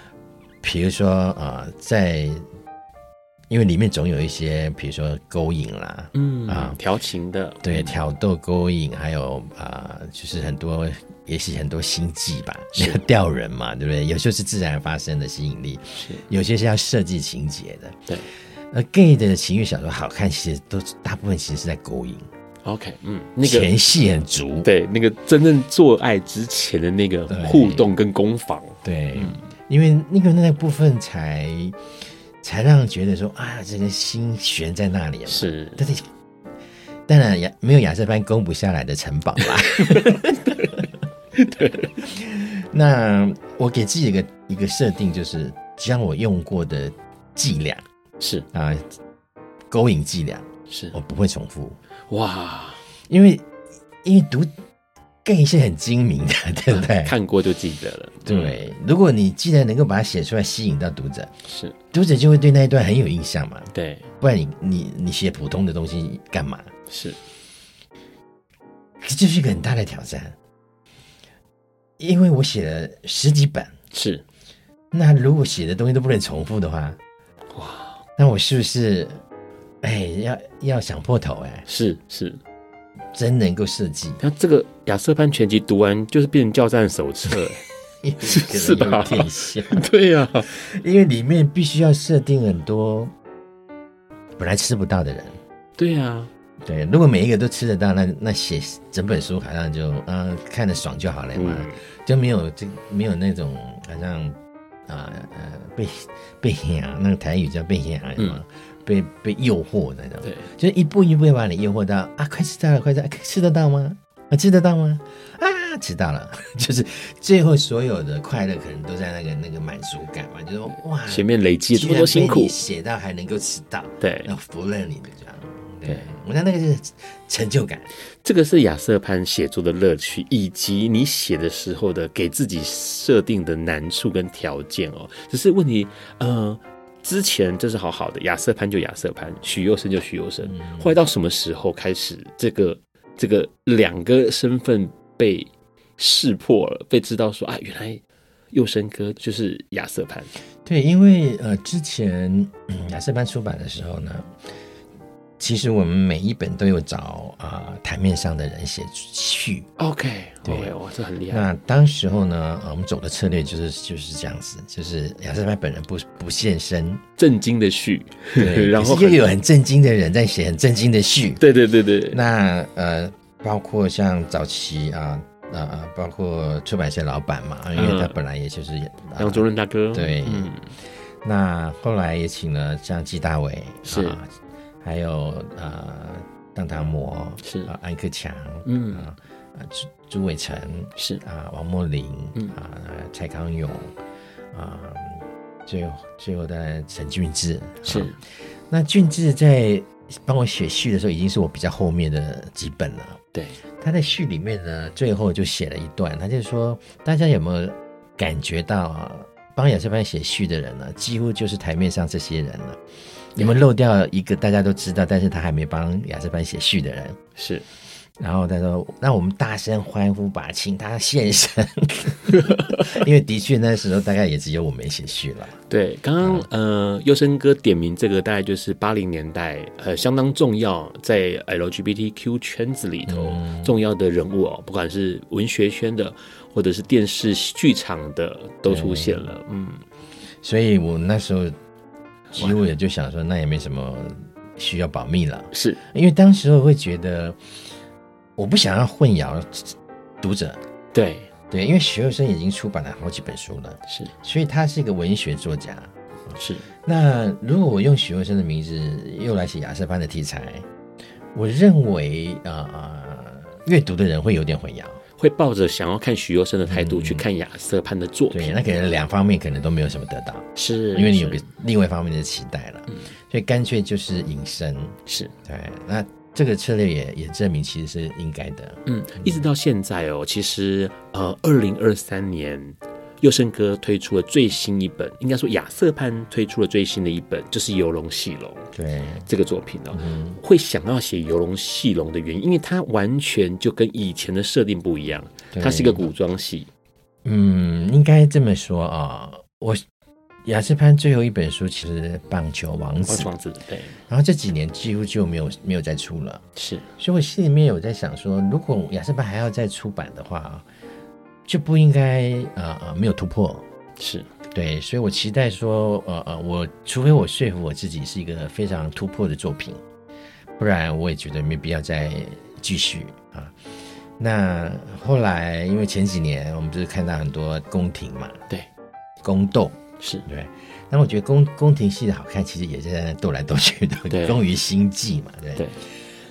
比如说啊，在因为里面总有一些，比如说勾引啦，嗯啊，调情的，对，挑逗、勾引，还有啊、呃，就是很多，也许很多心计吧，要钓人嘛，对不对？有些是自然发生的吸引力，是。有些是要设计情节的，对。而 gay 的情欲小说好看，其实都大部分其实是在勾引。OK，嗯，那个前戏很足，对，那个真正做爱之前的那个互动跟攻防，对，嗯、因为那个那个部分才才让人觉得说啊，这个心悬在那里是，对对。当然亚没有亚瑟班攻不下来的城堡啦。(laughs) 对，那我给自己一个一个设定，就是将我用过的伎俩是啊，勾引伎俩是我不会重复。哇，因为因为读 gay 是很精明的，(laughs) 对不对？看过就记得了。对，如果你既然能够把它写出来，吸引到读者，是读者就会对那一段很有印象嘛。对，不然你你你写普通的东西干嘛？是，这就是一个很大的挑战，因为我写了十几本，是。那如果写的东西都不能重复的话，哇，那我是不是？哎，要要想破头哎，是是，真能够设计。那这个亚瑟潘全集读完就是变成教战手册，(laughs) 是是吧？(laughs) 对呀、啊，因为里面必须要设定很多本来吃不到的人。对呀、啊，对，如果每一个都吃得到，那那写整本书好像就啊看得爽就好了嘛，嗯、就没有这没有那种好像啊呃被被吓，那个台语叫被吓嘛。嗯被被诱惑的那种，对，就是一步一步把你诱惑到啊，快吃到了，快吃，吃得到吗？啊，吃得到吗？啊，吃到了，(laughs) 就是最后所有的快乐可能都在那个那个满足感嘛，就是说哇，前面累积这么多辛苦，写到还能够吃到，对，要服了你的这样，对，我想那个是成就感，这个是亚瑟潘写作的乐趣，以及你写的时候的给自己设定的难处跟条件哦，只是问题，呃。之前这是好好的，亚瑟潘就亚瑟潘，许佑生就许佑生。后来到什么时候开始，这个这个两个身份被识破了，被知道说啊，原来佑生哥就是亚瑟潘。对，因为呃，之前亚瑟潘出版的时候呢。其实我们每一本都有找啊、呃、台面上的人写序。OK，对，哇，这很厉害。那当时候呢，我们走的策略就是就是这样子，就是亚瑟潘本人不不现身，震惊的序，对，(laughs) 然后又有很震惊的人在写很震惊的序。对对对对。那呃，包括像早期啊啊、呃，包括出版社老板嘛，因为他本来也就是杨宗润大哥。对，嗯。那后来也请了像纪大伟是。啊还有呃，当堂模是啊，安克强，嗯啊朱朱伟成是啊，王墨林，嗯啊，蔡康永啊，最后最后的陈俊志是。那俊志在帮我写序的时候，已经是我比较后面的几本了。对，他在序里面呢，最后就写了一段，他就说：大家有没有感觉到啊，帮亚瑟班写序的人呢，几乎就是台面上这些人了。你们漏掉一个大家都知道，但是他还没帮亚瑟班写序的人是，然后他说：“那我们大声欢呼吧，请他现身。(laughs) ”因为的确那时候大概也只有我没写序了。对，刚刚呃，优生哥点名这个大概就是八零年代呃相当重要，在 LGBTQ 圈子里头、嗯、重要的人物哦，不管是文学圈的或者是电视剧场的都出现了。嗯，所以我那时候。其实我也就想说，那也没什么需要保密了，是因为当时我会觉得，我不想要混淆读者。对对，因为许若生已经出版了好几本书了，是，所以他是一个文学作家。是，那如果我用许若生的名字又来写亚瑟潘的题材，我认为啊、呃，阅读的人会有点混淆。会抱着想要看许攸生的态度去看亚瑟潘的作品，那可能两方面可能都没有什么得到，是因为你有个另外一方面的期待了，嗯，所以干脆就是隐身，是对。那这个策略也也证明其实是应该的，嗯，一直到现在哦，其实呃，二零二三年。佑生哥推出了最新一本，应该说亚瑟潘推出了最新的一本，就是《游龙戏龙》。对这个作品哦，嗯、会想要写《游龙戏龙》的原因，因为它完全就跟以前的设定不一样，它是一个古装戏。嗯，应该这么说啊，我雅斯潘最后一本书其实《棒球王子》，王子对。然后这几年几乎就没有没有再出了，是。所以我心里面有在想说，如果雅斯潘还要再出版的话，就不应该呃呃没有突破。是对，所以我期待说，呃呃，我除非我说服我自己是一个非常突破的作品，不然我也觉得没必要再继续啊。那后来因为前几年我们不是看到很多宫廷嘛，对，宫斗。是对，那我觉得宫宫廷戏的好看，其实也是在那斗来斗去的，宫 (laughs) 于心计嘛，对。对。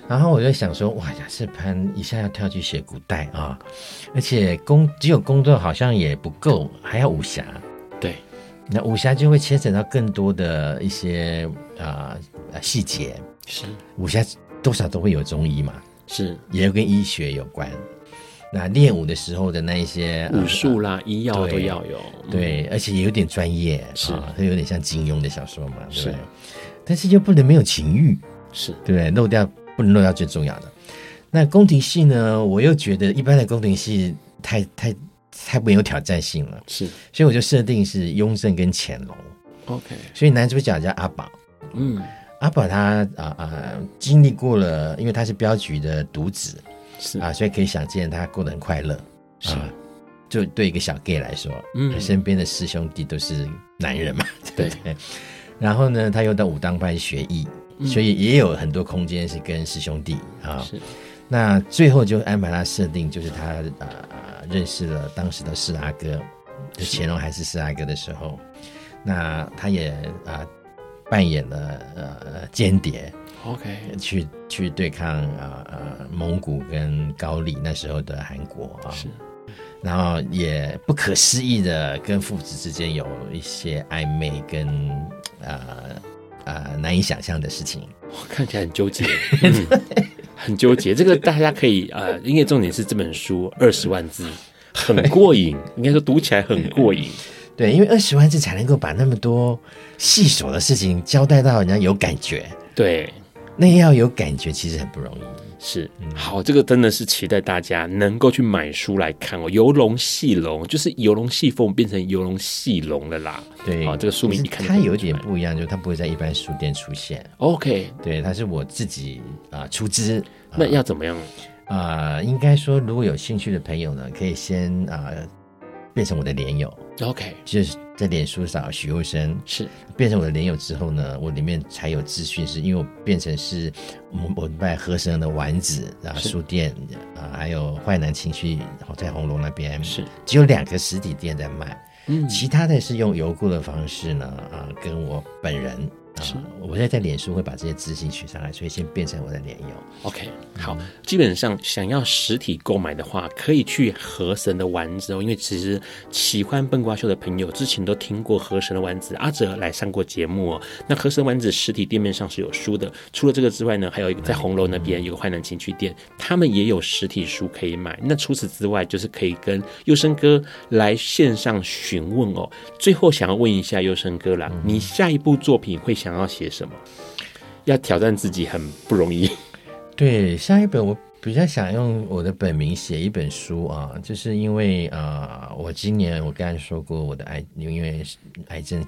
然后我就想说，哇，雅斯潘一下要跳去写古代啊，而且工只有工作好像也不够，还要武侠。对。那武侠就会牵扯到更多的一些啊、呃、细节。是。武侠多少都会有中医嘛。是。也有跟医学有关。那练武的时候的那一些武术啦、医药都要有，对，而且也有点专业，是，它有点像金庸的小说嘛，是。但是又不能没有情欲，是对，漏掉不能落到最重要的。那宫廷戏呢，我又觉得一般的宫廷戏太太太没有挑战性了，是，所以我就设定是雍正跟乾隆，OK。所以男主角叫阿宝，嗯，阿宝他啊啊经历过了，因为他是镖局的独子。是啊，所以可以想见他过得很快乐。是、啊，就对一个小 gay 来说，嗯，身边的师兄弟都是男人嘛，对对。然后呢，他又到武当派学艺，嗯，所以也有很多空间是跟师兄弟啊。是。那最后就安排他设定，就是他啊认识了当时的四阿哥，就乾隆还是四阿哥的时候，那他也啊扮演了呃间谍。OK，去去对抗啊呃，呃蒙古跟高丽那时候的韩国啊，是，然后也不可思议的跟父子之间有一些暧昧跟啊啊、呃呃、难以想象的事情，看起来很纠结，嗯、很纠结。这个大家可以啊、呃，因为重点是这本书二十万字，很过瘾，应该说读起来很过瘾。(laughs) 对，因为二十万字才能够把那么多细琐的事情交代到人家有感觉。对。那要有感觉，其实很不容易。是，好，这个真的是期待大家能够去买书来看哦。游龙戏龙，就是游龙戏凤变成游龙戏龙了啦。对，啊，这个书名一看它有点不一样，就是它不会在一般书店出现。OK，对，它是我自己啊、呃、出资。那要怎么样啊、呃？应该说，如果有兴趣的朋友呢，可以先啊。呃变成我的连友，OK，就是在脸书上许佑生是。变成我的连友之后呢，我里面才有资讯，是因为我变成是我们拜和生的丸子，然后书店啊，还有坏男情绪，然后在红楼那边是。只有两个实体店在卖，嗯，其他的是用邮购的方式呢，啊，跟我本人。是，我现在在脸书会把这些资讯取上来，所以先变成我的脸友。OK，好，基本上想要实体购买的话，可以去河神的丸子哦。因为其实喜欢笨瓜秀的朋友之前都听过河神的丸子，阿哲来上过节目哦。那河神丸子实体店面上是有书的，除了这个之外呢，还有一个在红楼那边有个坏男情趣店，他们也有实体书可以买。那除此之外，就是可以跟优生哥来线上询问哦。最后想要问一下优生哥啦，你下一部作品会想？想要写什么？要挑战自己很不容易。(laughs) 对，下一本我比较想用我的本名写一本书啊，就是因为啊、呃，我今年我刚才说过我的癌，因为癌症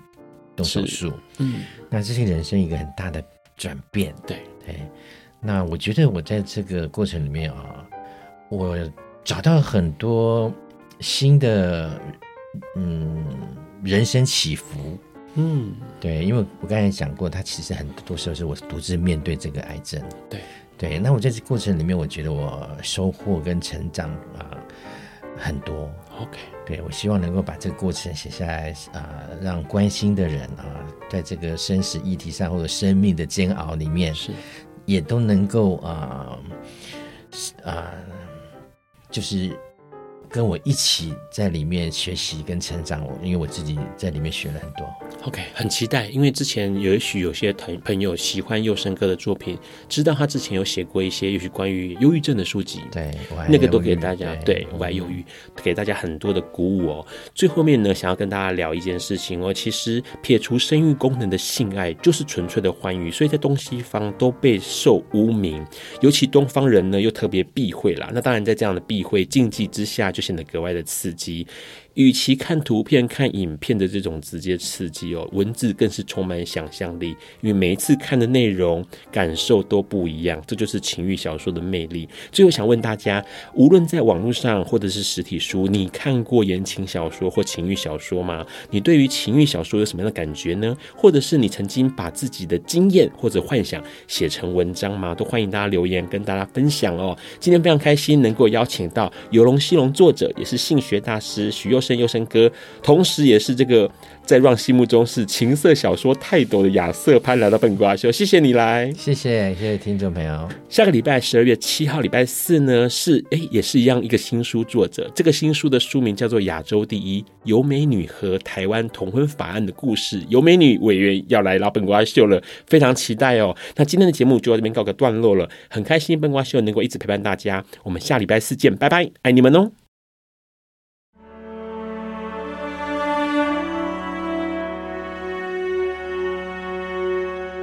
动手术，嗯，那这是人生一个很大的转变。对对，那我觉得我在这个过程里面啊，我找到很多新的嗯人生起伏。嗯，对，因为我刚才讲过，他其实很多时候是我独自面对这个癌症。对，对，那我在这过程里面，我觉得我收获跟成长啊、呃、很多。OK，对，我希望能够把这个过程写下来啊、呃，让关心的人啊、呃，在这个生死议题上或者生命的煎熬里面，是也都能够啊啊、就是。跟我一起在里面学习跟成长，我因为我自己在里面学了很多。OK，很期待，因为之前也许有些朋朋友喜欢佑生哥的作品，知道他之前有写过一些也许关于忧郁症的书籍，对，那个都给大家对，我爱忧郁，给大家很多的鼓舞哦。最后面呢，想要跟大家聊一件事情哦，其实撇除生育功能的性爱就是纯粹的欢愉，所以在东西方都备受污名，尤其东方人呢又特别避讳啦。那当然在这样的避讳禁忌之下，就显得格外的刺激。与其看图片、看影片的这种直接刺激。哦，文字更是充满想象力，因为每一次看的内容感受都不一样，这就是情欲小说的魅力。最后想问大家，无论在网络上或者是实体书，你看过言情小说或情欲小说吗？你对于情欲小说有什么样的感觉呢？或者是你曾经把自己的经验或者幻想写成文章吗？都欢迎大家留言跟大家分享哦。今天非常开心能够邀请到游龙西龙作者，也是性学大师许佑生佑生哥，同时也是这个。在 Ron 心目中是情色小说泰斗的亚瑟潘来到本瓜秀，谢谢你来，谢谢谢谢听众朋友。下个礼拜十二月七号礼拜四呢，是哎也是一样一个新书作者，这个新书的书名叫做《亚洲第一尤美女和台湾同婚法案的故事》，尤美女委员要来老本瓜秀了，非常期待哦。那今天的节目就到这边告个段落了，很开心本瓜秀能够一直陪伴大家，我们下礼拜四见，拜拜，爱你们哦。